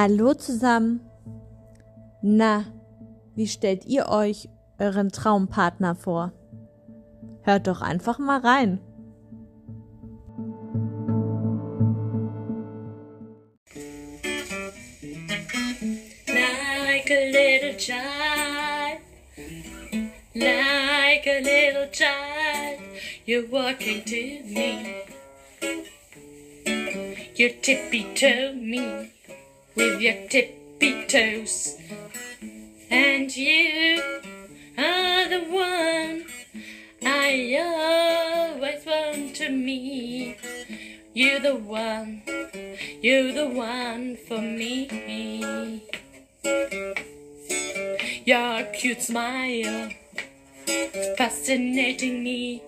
Hallo zusammen. Na, wie stellt ihr euch euren Traumpartner vor? Hört doch einfach mal rein. Like a little child, you're walking to me. You're tippy toe me with your tippy toes, and you are the one I always want to meet. You're the one, you're the one for me. Your cute smile fascinating me.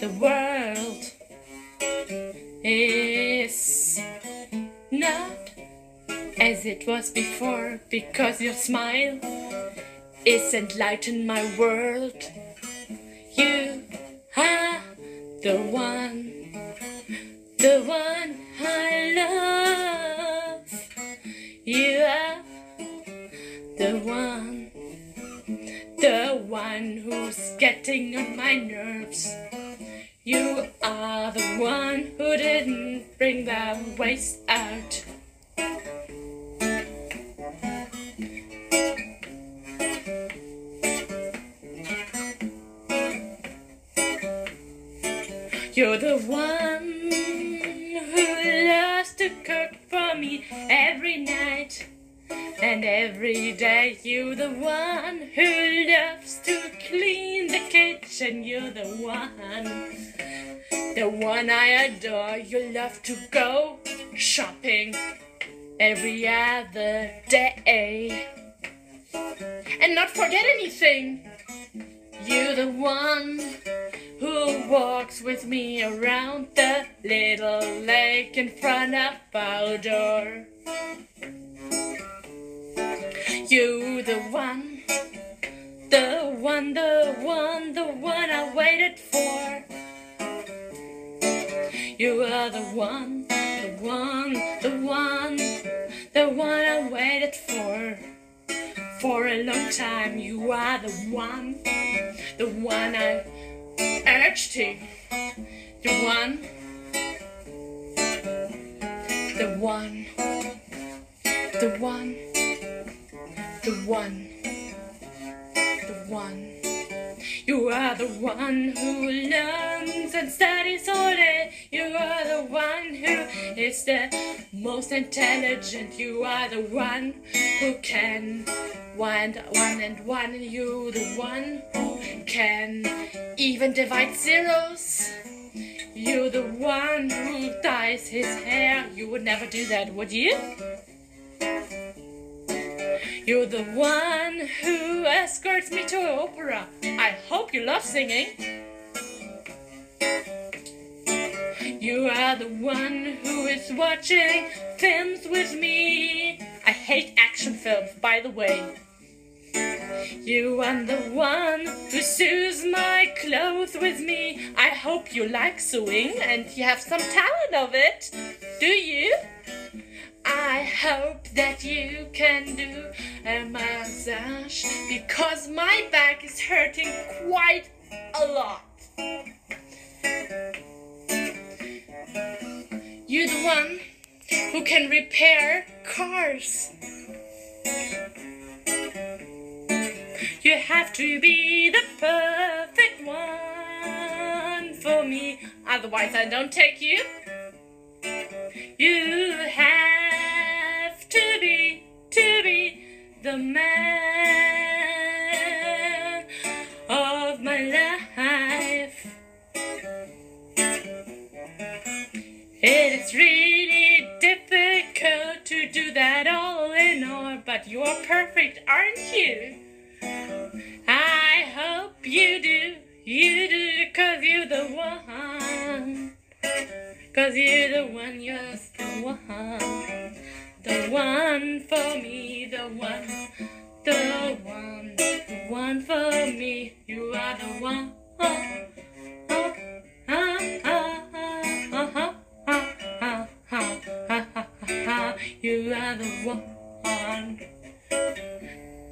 The world is not as it was before because your smile is enlightened my world. You are the one, the one I love. You are the one, getting on my nerves. You are the one who didn't bring the waste out. You're the one who loves to cook for me every night and every day. You're the one who loves to clean the kitchen. You're the one, the one I adore. You love to go shopping every other day and not forget anything. You're the one who walks with me around the little lake in front of our door. The one, the one, the one, the one I waited for. You are the one, the one, the one, the one I waited for. For a long time, you are the one, the one I urged to. The one, the one, the one, the one, the one. You are the one who learns and studies all day. You are the one who is the most intelligent. You are the one who can one, one and one. You the one who can even divide zeros. You're the one who dyes his hair. You would never do that, would you? You're the one who escorts me to opera. I hope you love singing. You are the one who is watching films with me. I hate action films, by the way. You are the one who sews my clothes with me. I hope you like sewing and you have some talent of it. Do you? I hope that you can do a massage because my back is hurting quite a lot. You're the one who can repair cars. You have to be the perfect one for me, otherwise, I don't take you. You You are perfect, aren't you? I hope you do. You do, cause you're the one. Cause you're the one, you're the one. The one for me, the one. The one, the one for me. You are the one. You are the one.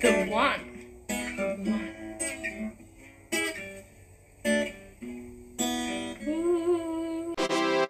The one.